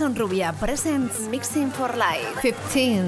Andrés Rubia presents Mixing for Life 15.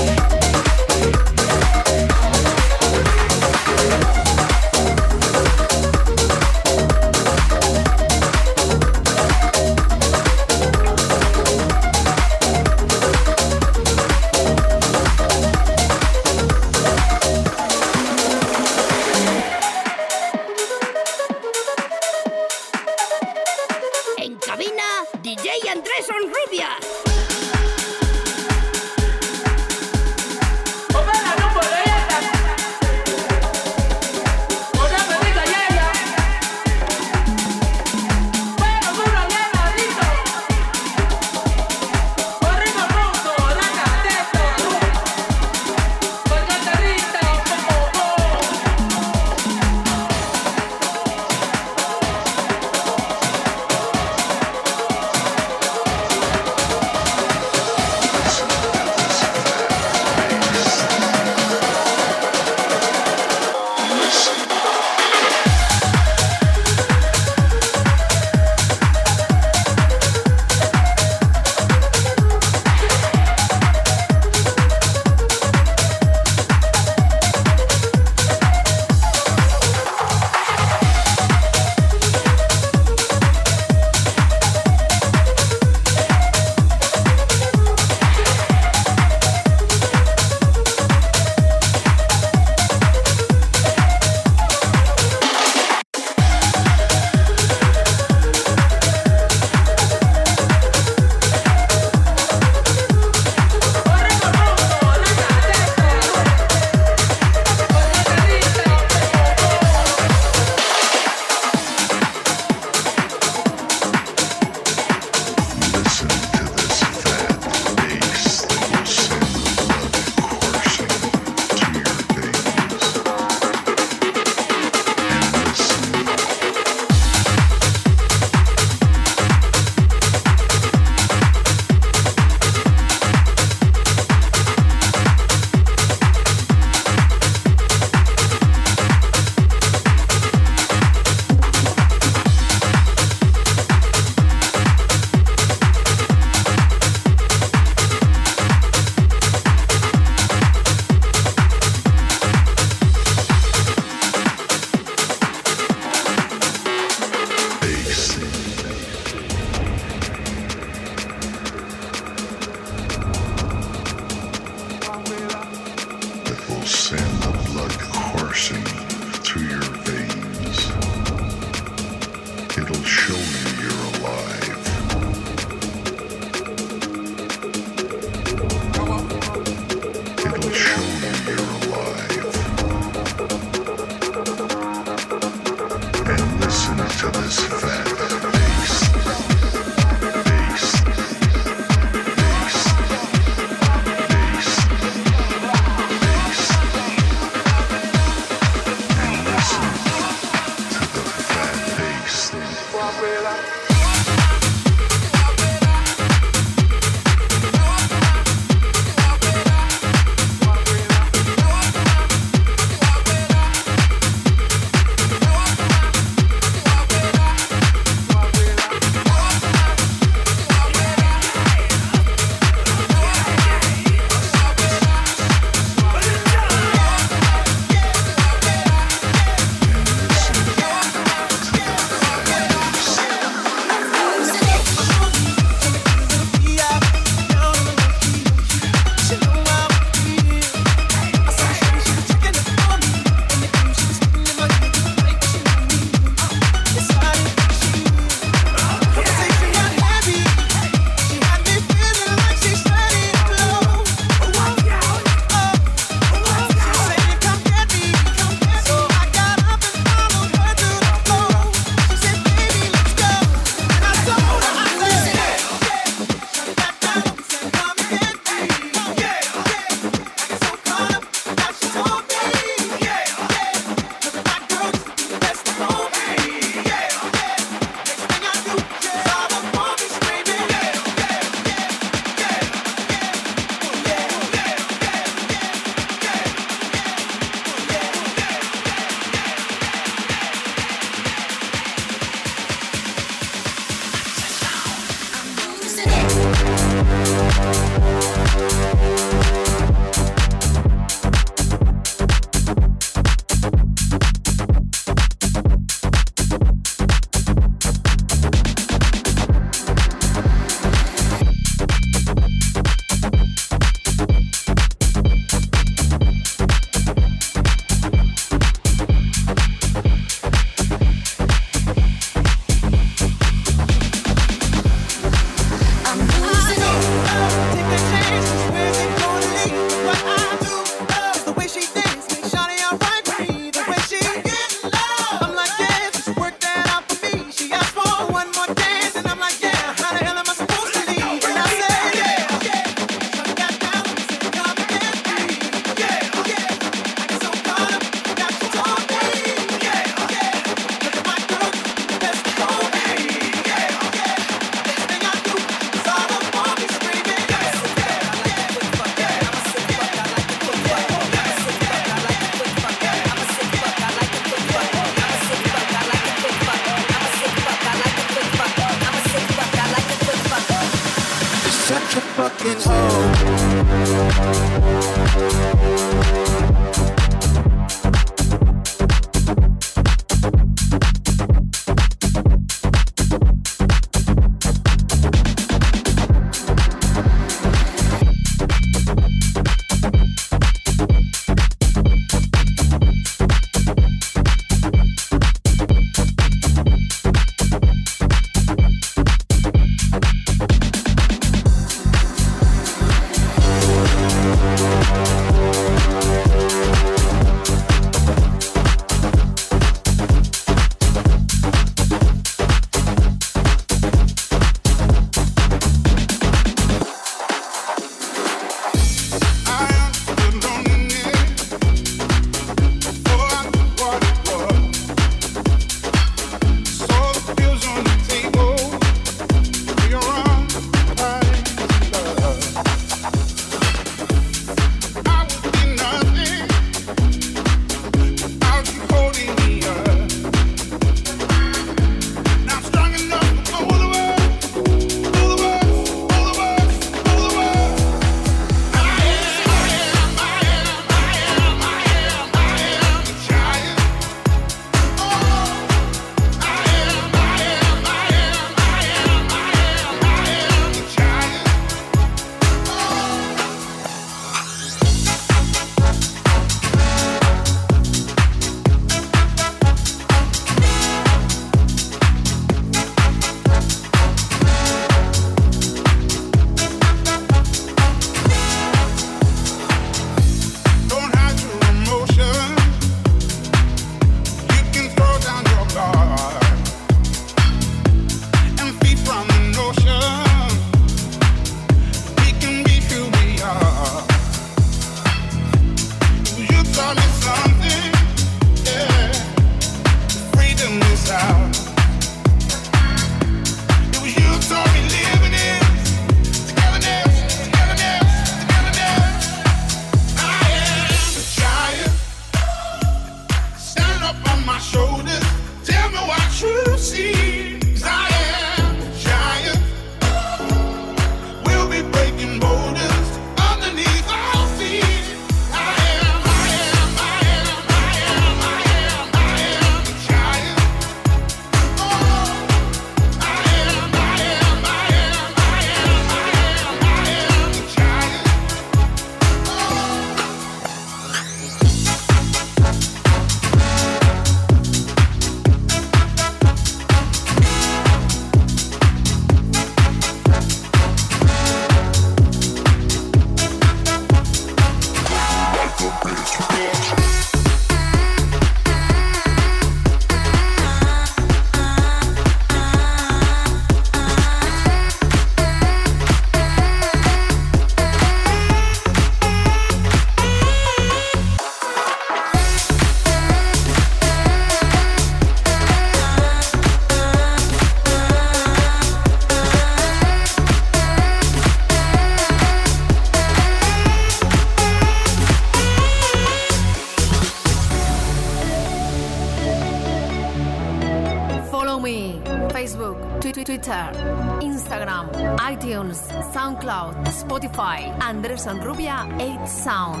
Sound.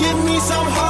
Give me some hard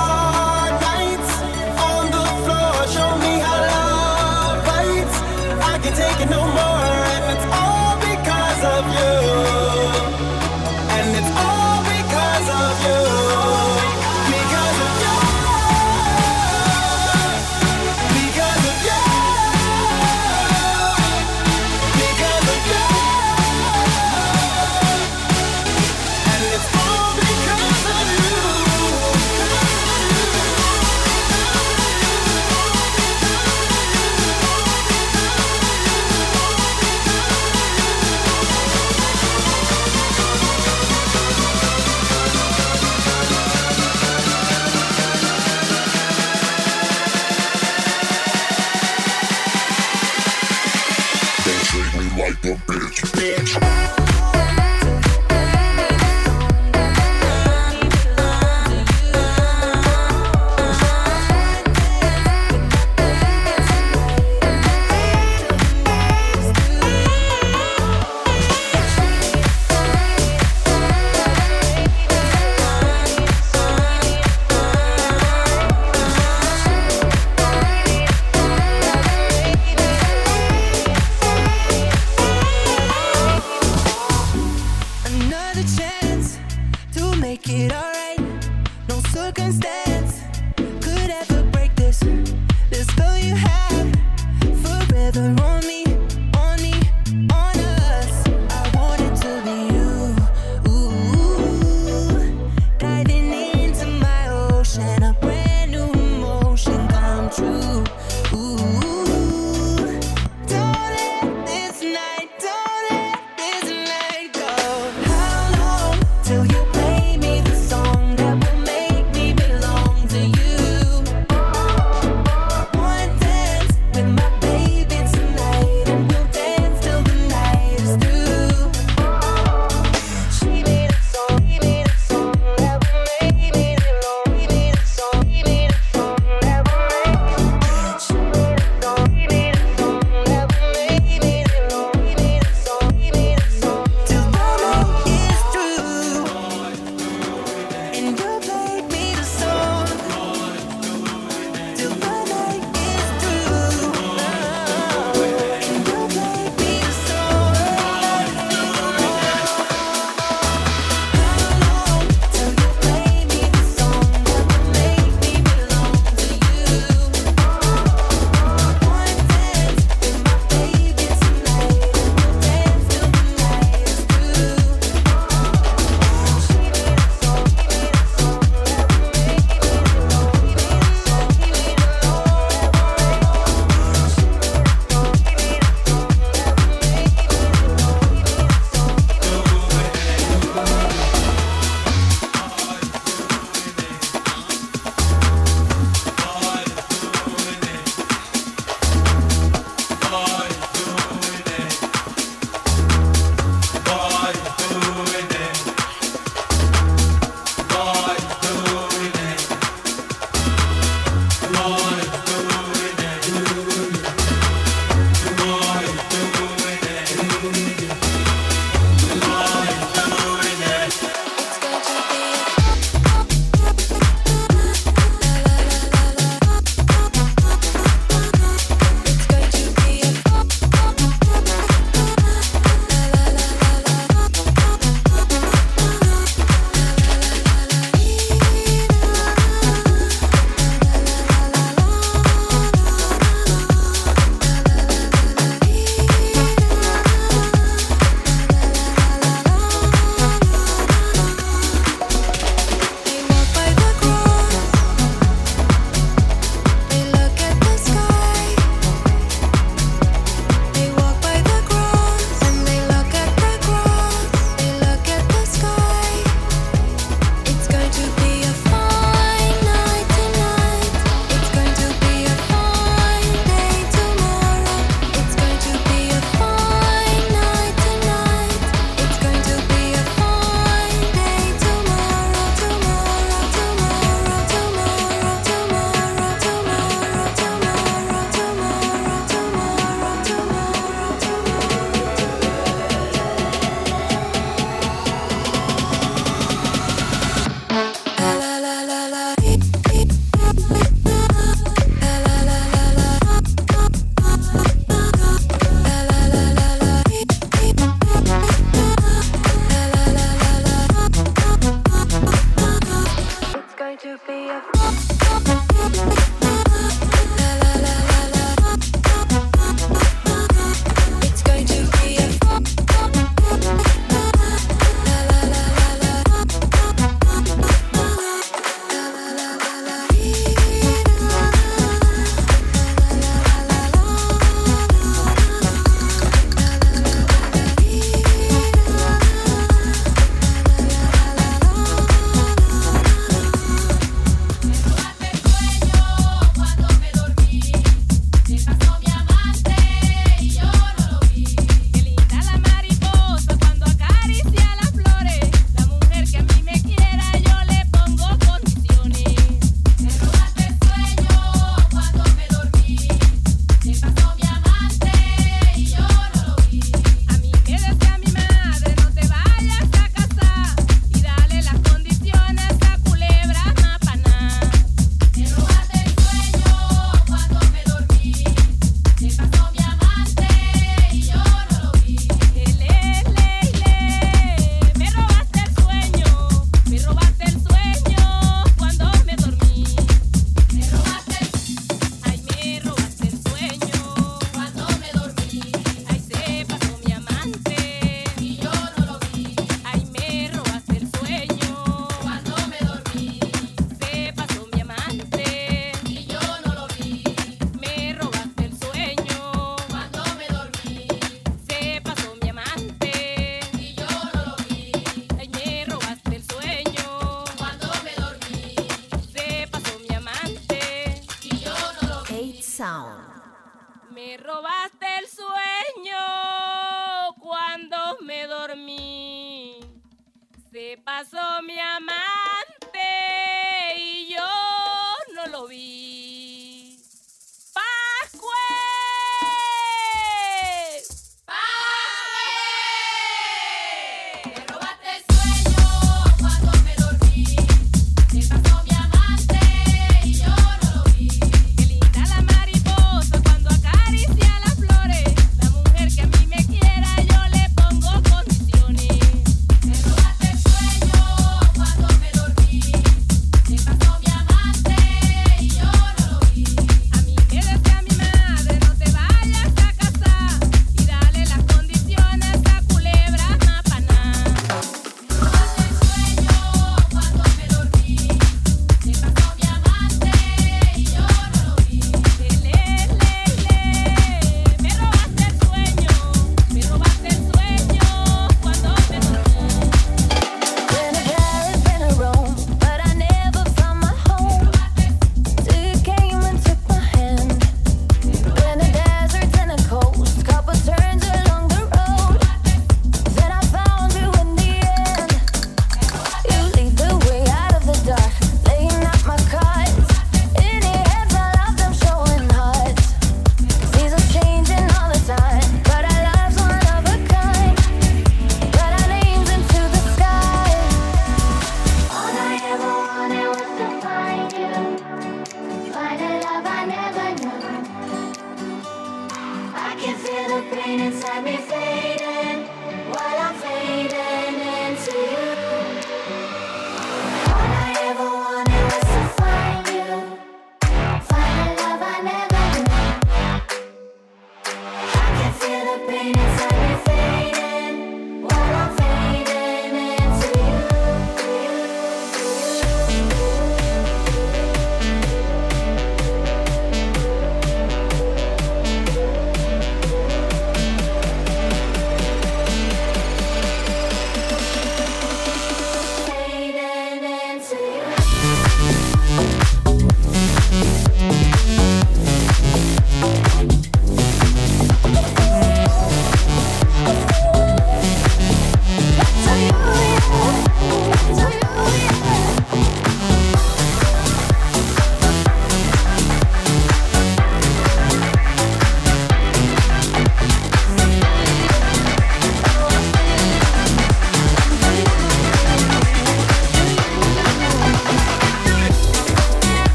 pasó mi amante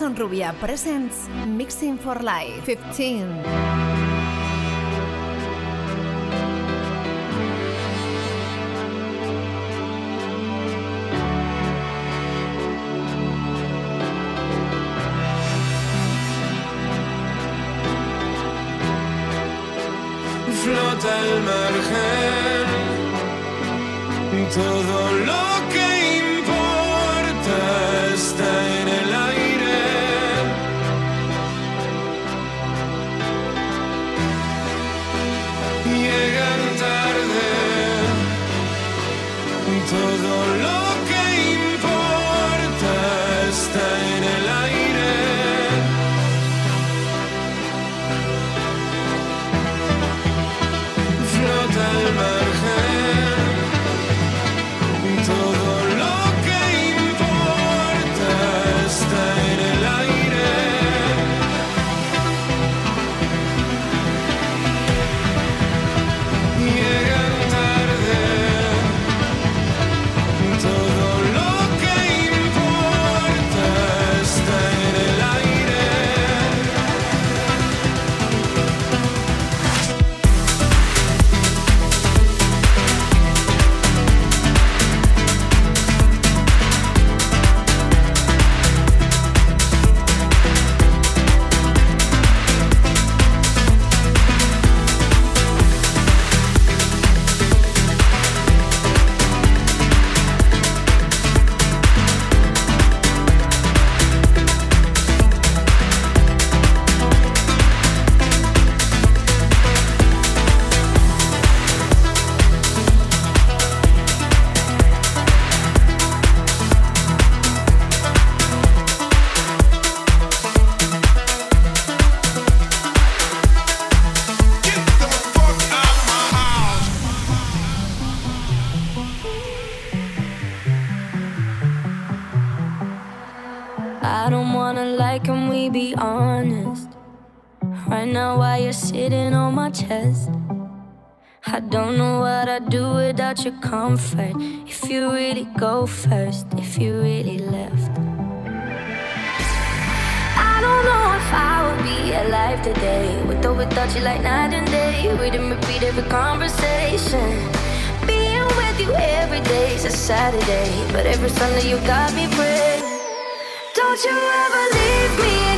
Andrés Onrubia presents Mixing for Life 15. Your comfort. If you really go first, if you really left. I don't know if I would be alive today with or without you, like night and day. Read and repeat every conversation. Being with you every day is a Saturday, but every Sunday you got me praying. Don't you ever leave me,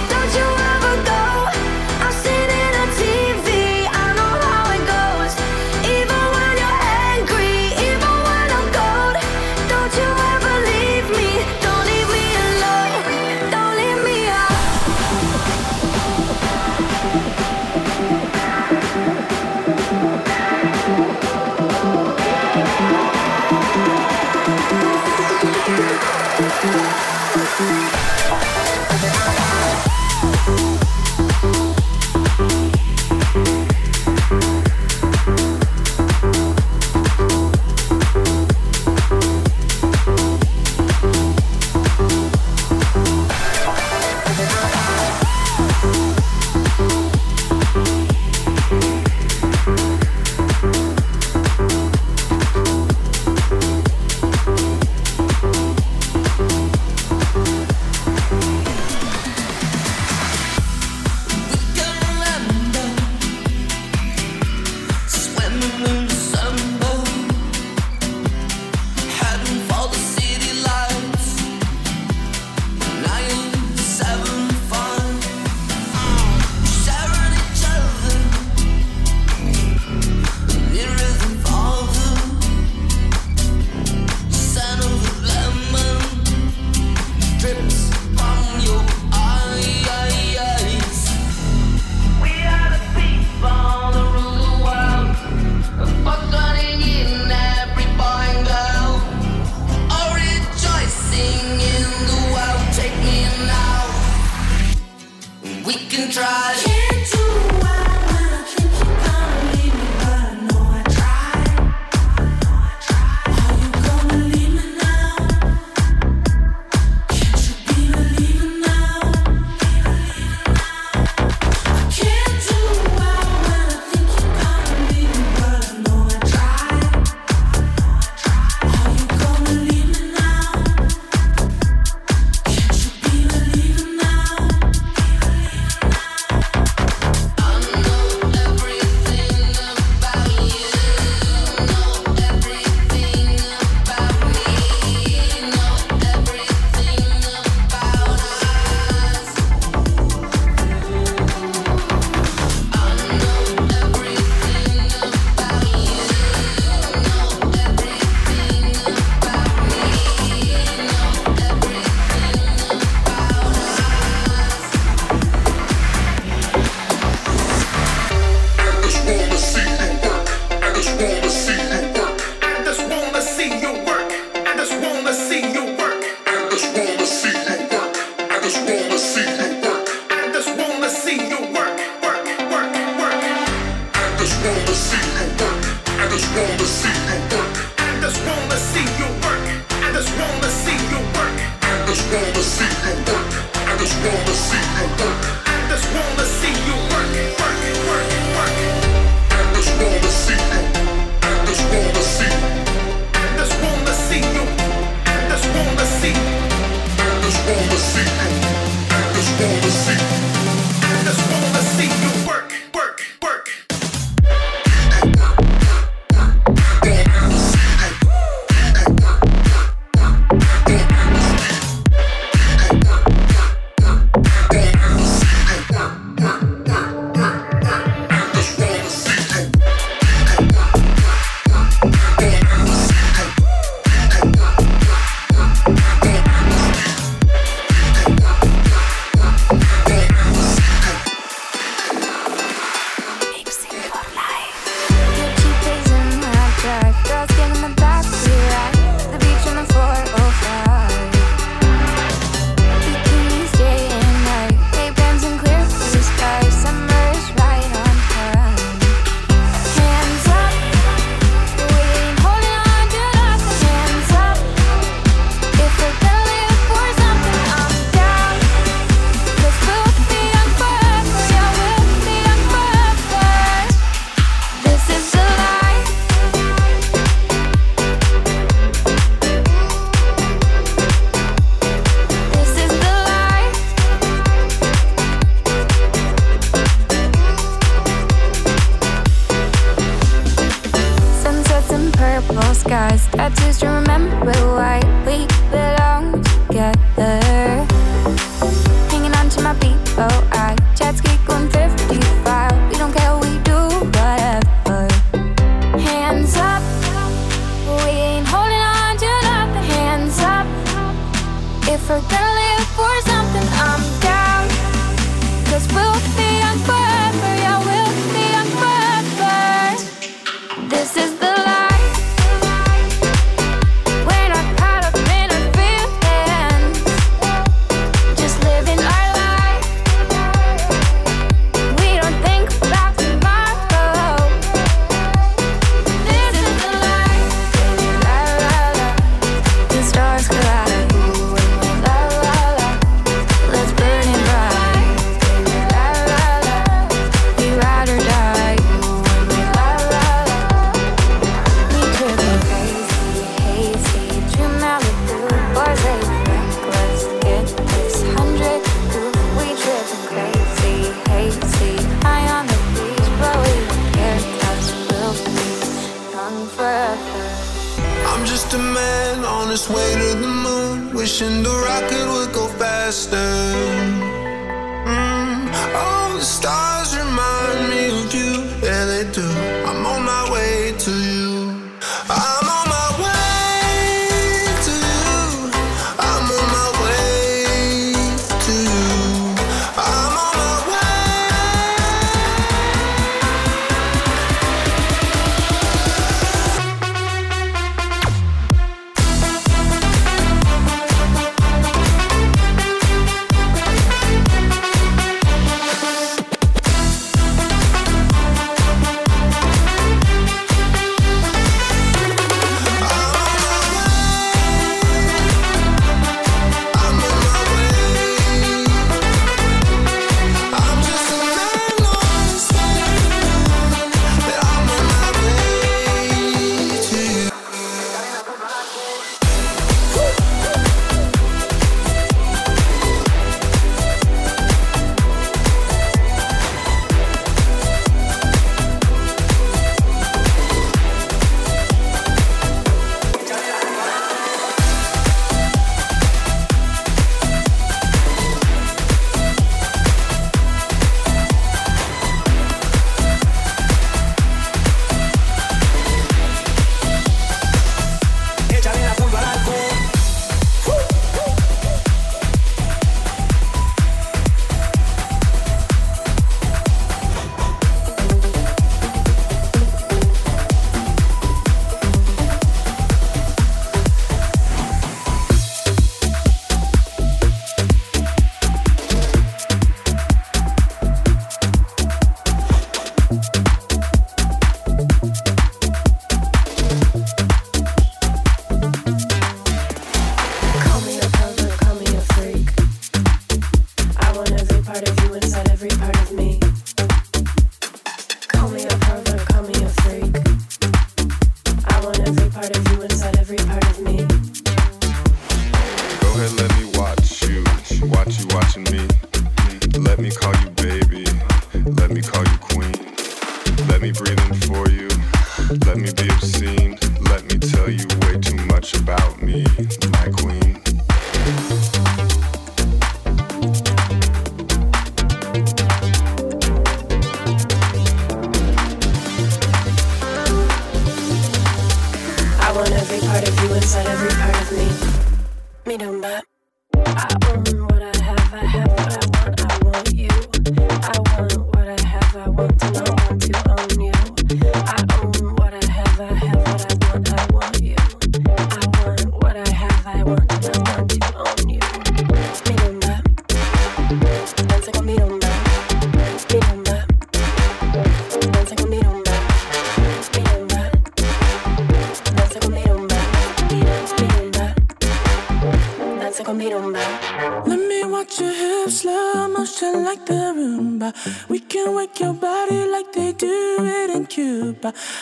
I don't know.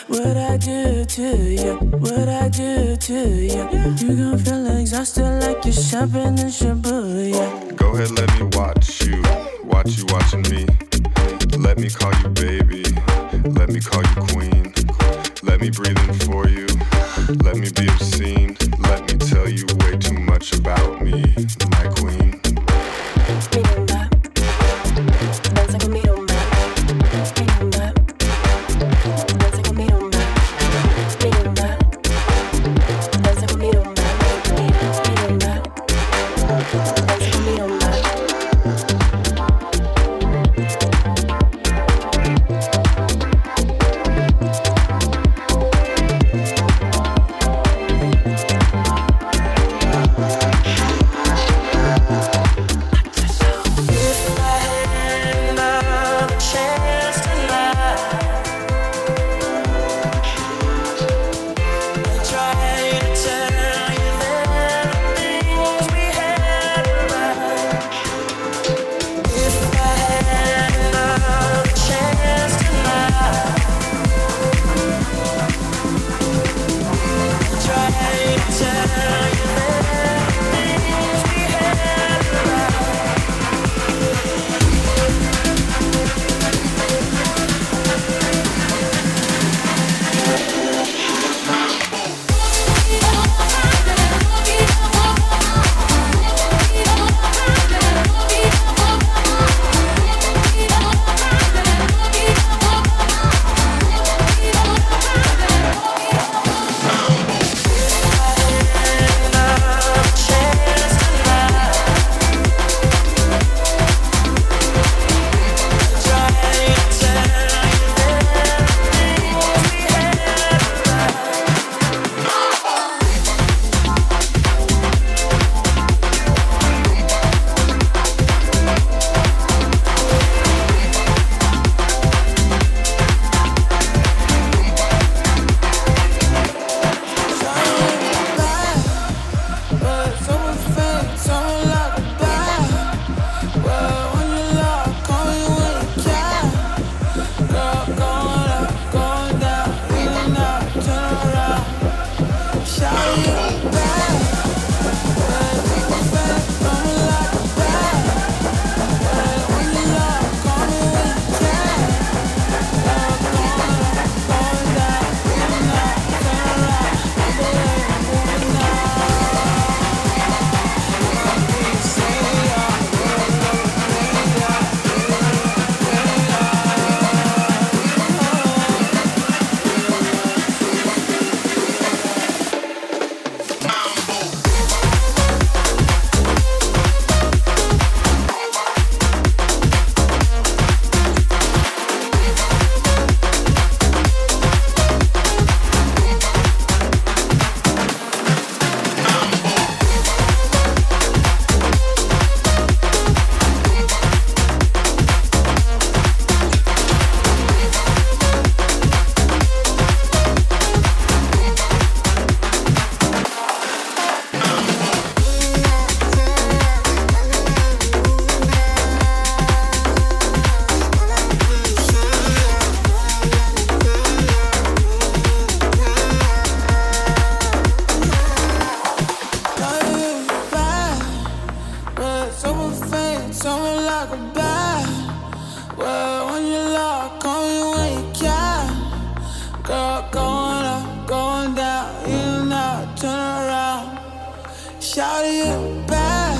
what I do to you, what I do to you. You gon' feel exhausted like you're shopping and shopping. out of you bad.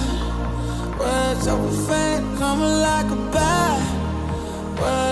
Words of a fan coming like a bat.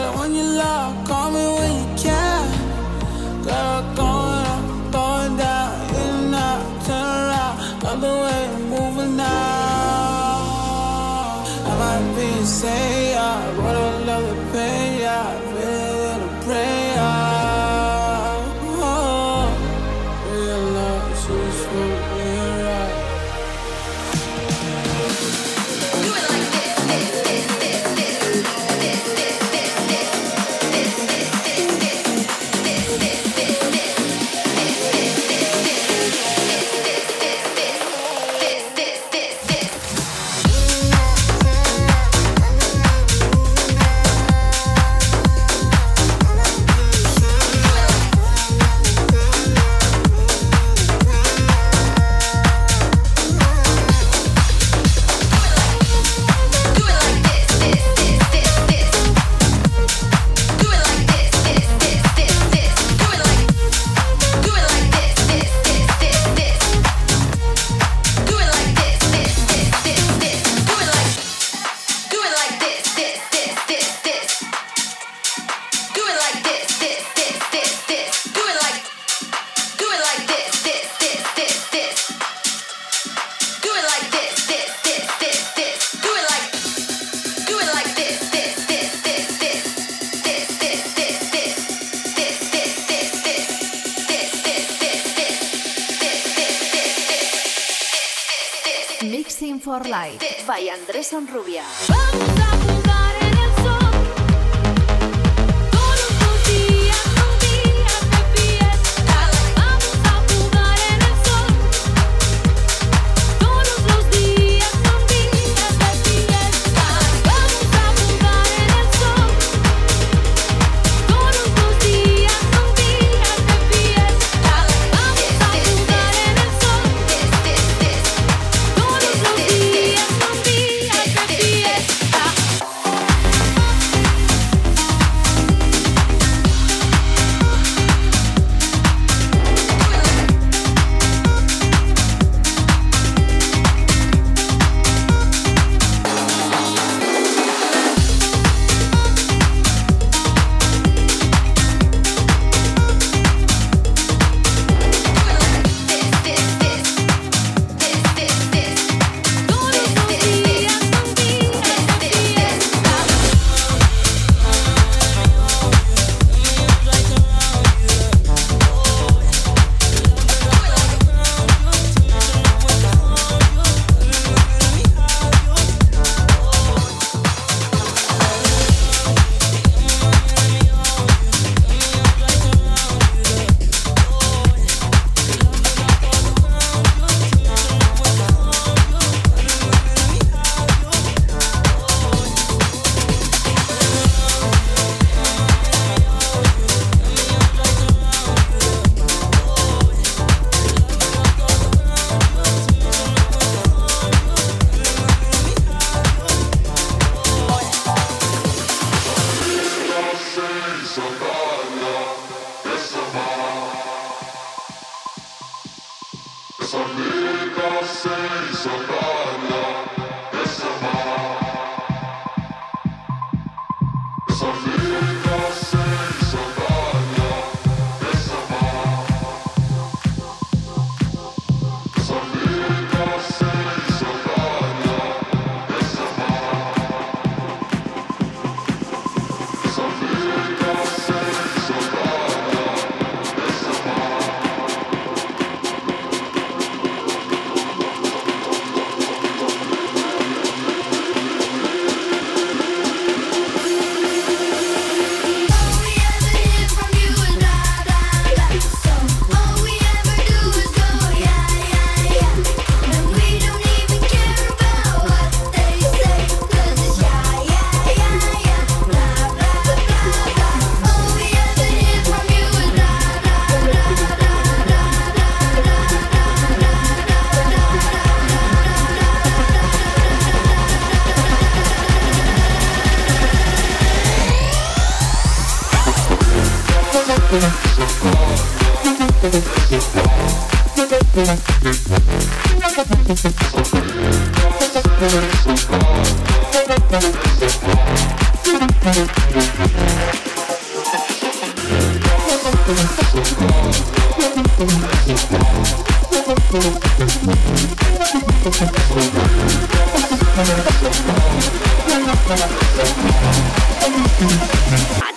I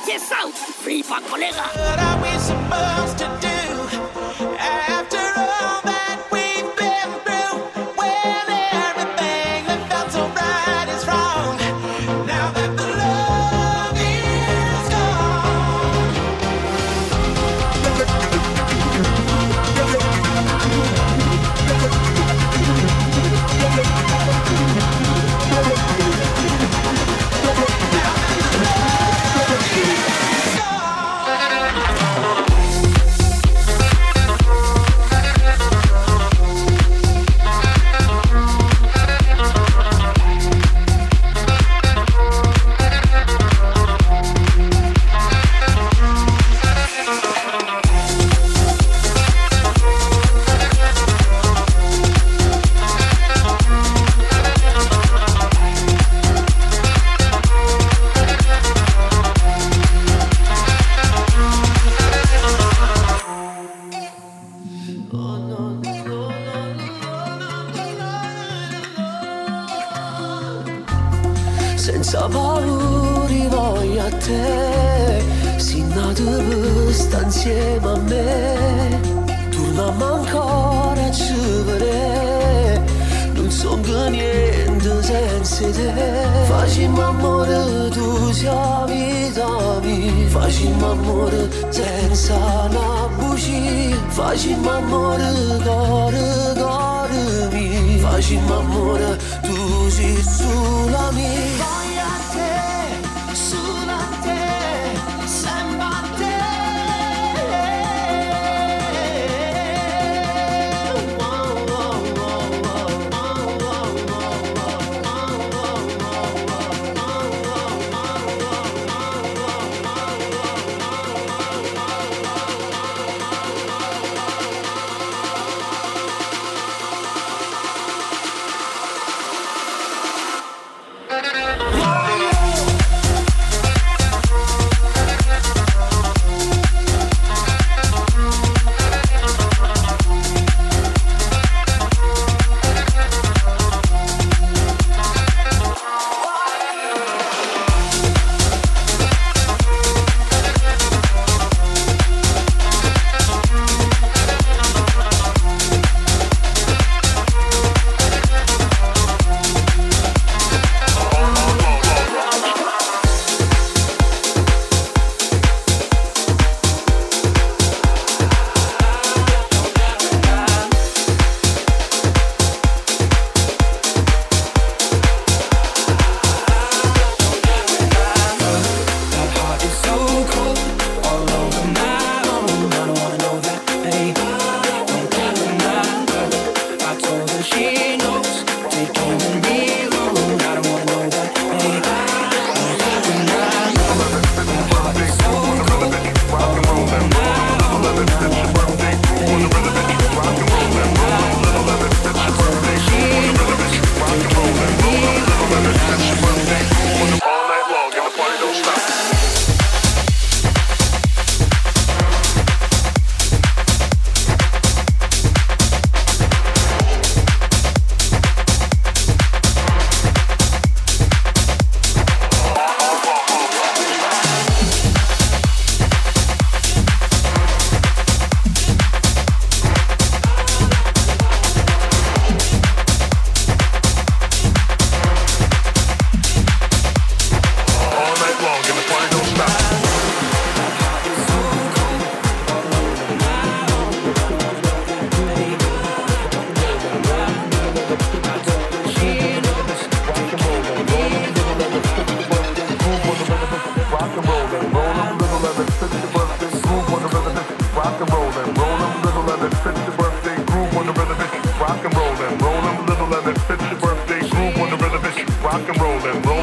pa colega.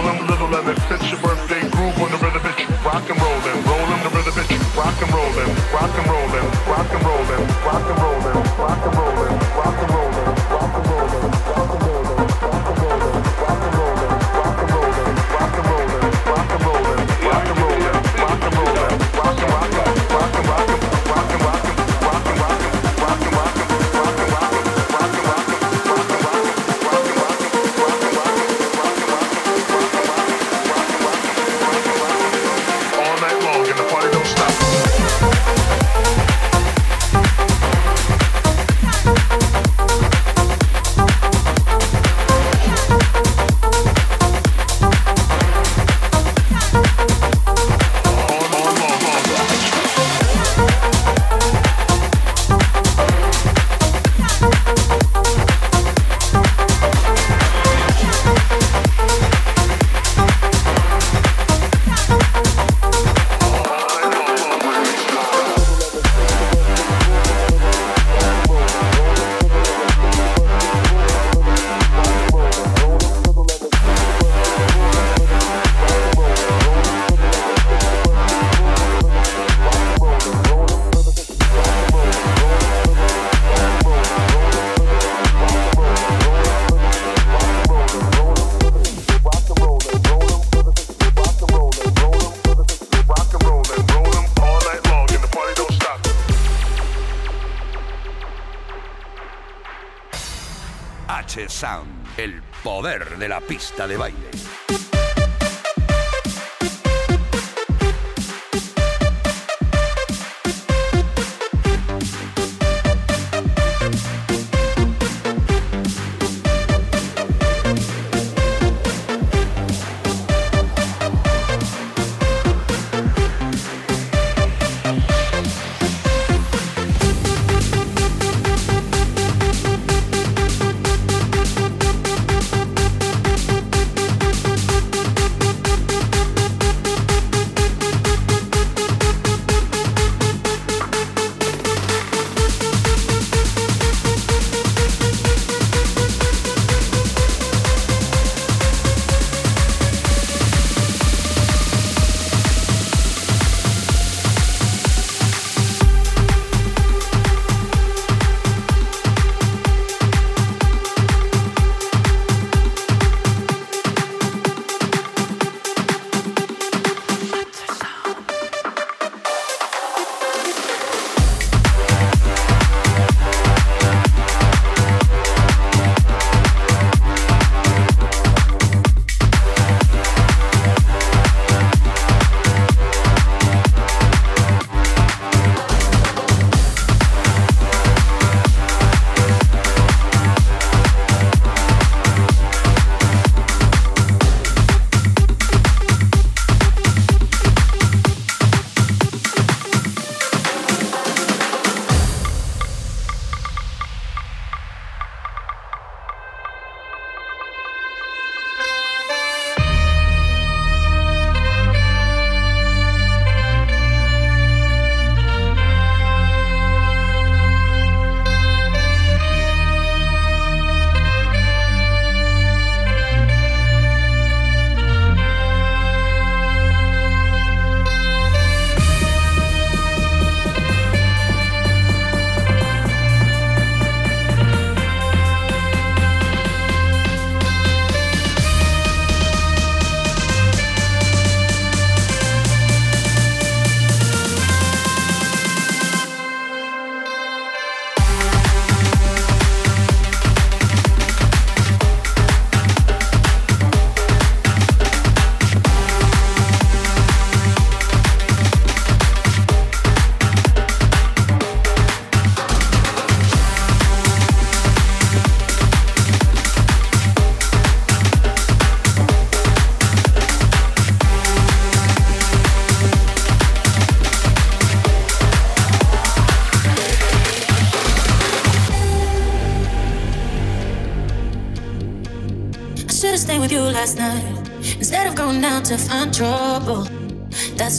some little and extension burn de la pista de baile.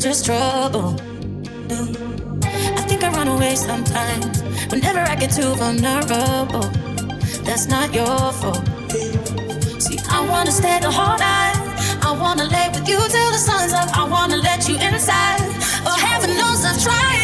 Just trouble. I think I run away sometimes whenever I get too vulnerable. That's not your fault. See, I wanna stay the whole night. I wanna lay with you till the sun's up. I wanna let you inside. Oh, heaven knows I've tried.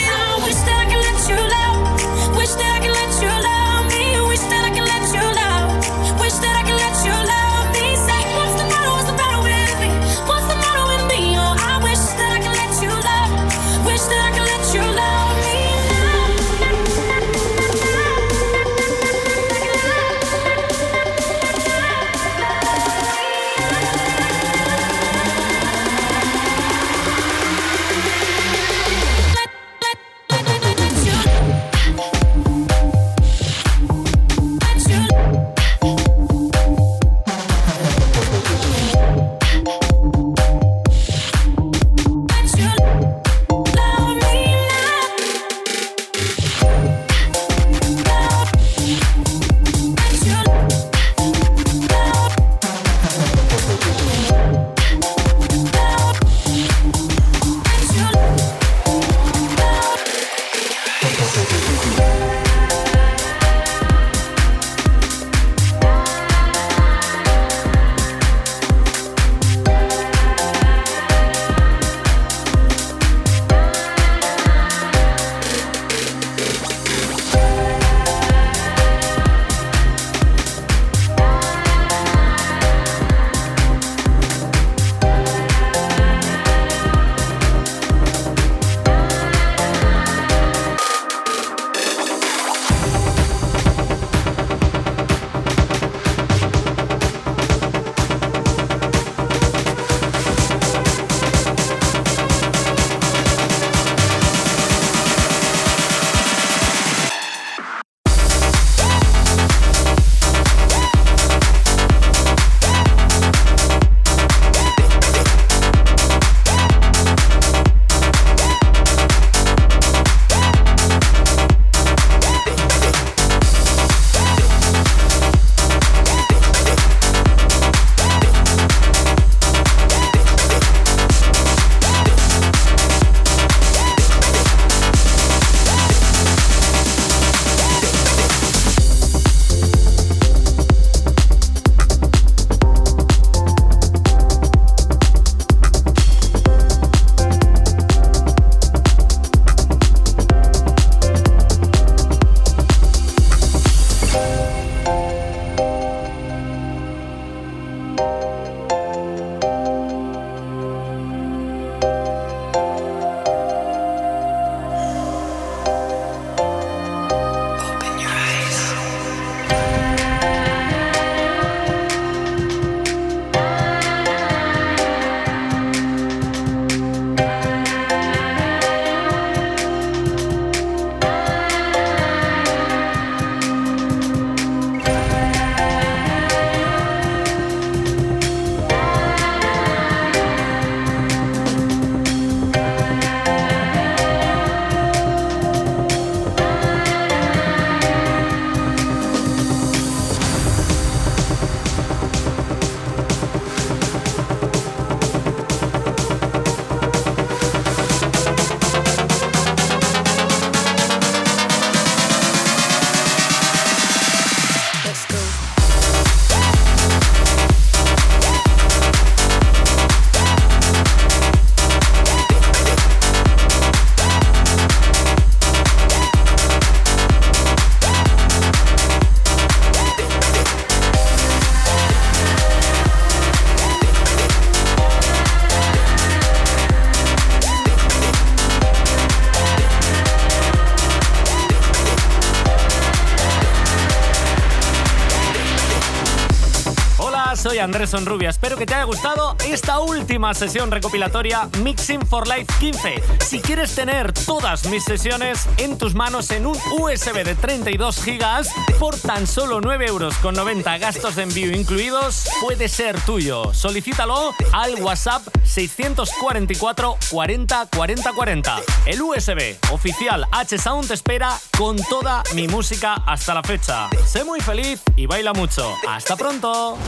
Andrés Sonrubia. Espero que te haya gustado esta última sesión recopilatoria Mixing for Life 15. Si quieres tener todas mis sesiones en tus manos en un USB de 32 gigas por tan solo 9 euros con 90 gastos de envío incluidos, puede ser tuyo. Solicítalo al WhatsApp 644 40 40 40. El USB oficial H-Sound te espera con toda mi música hasta la fecha. Sé muy feliz y baila mucho. Hasta pronto.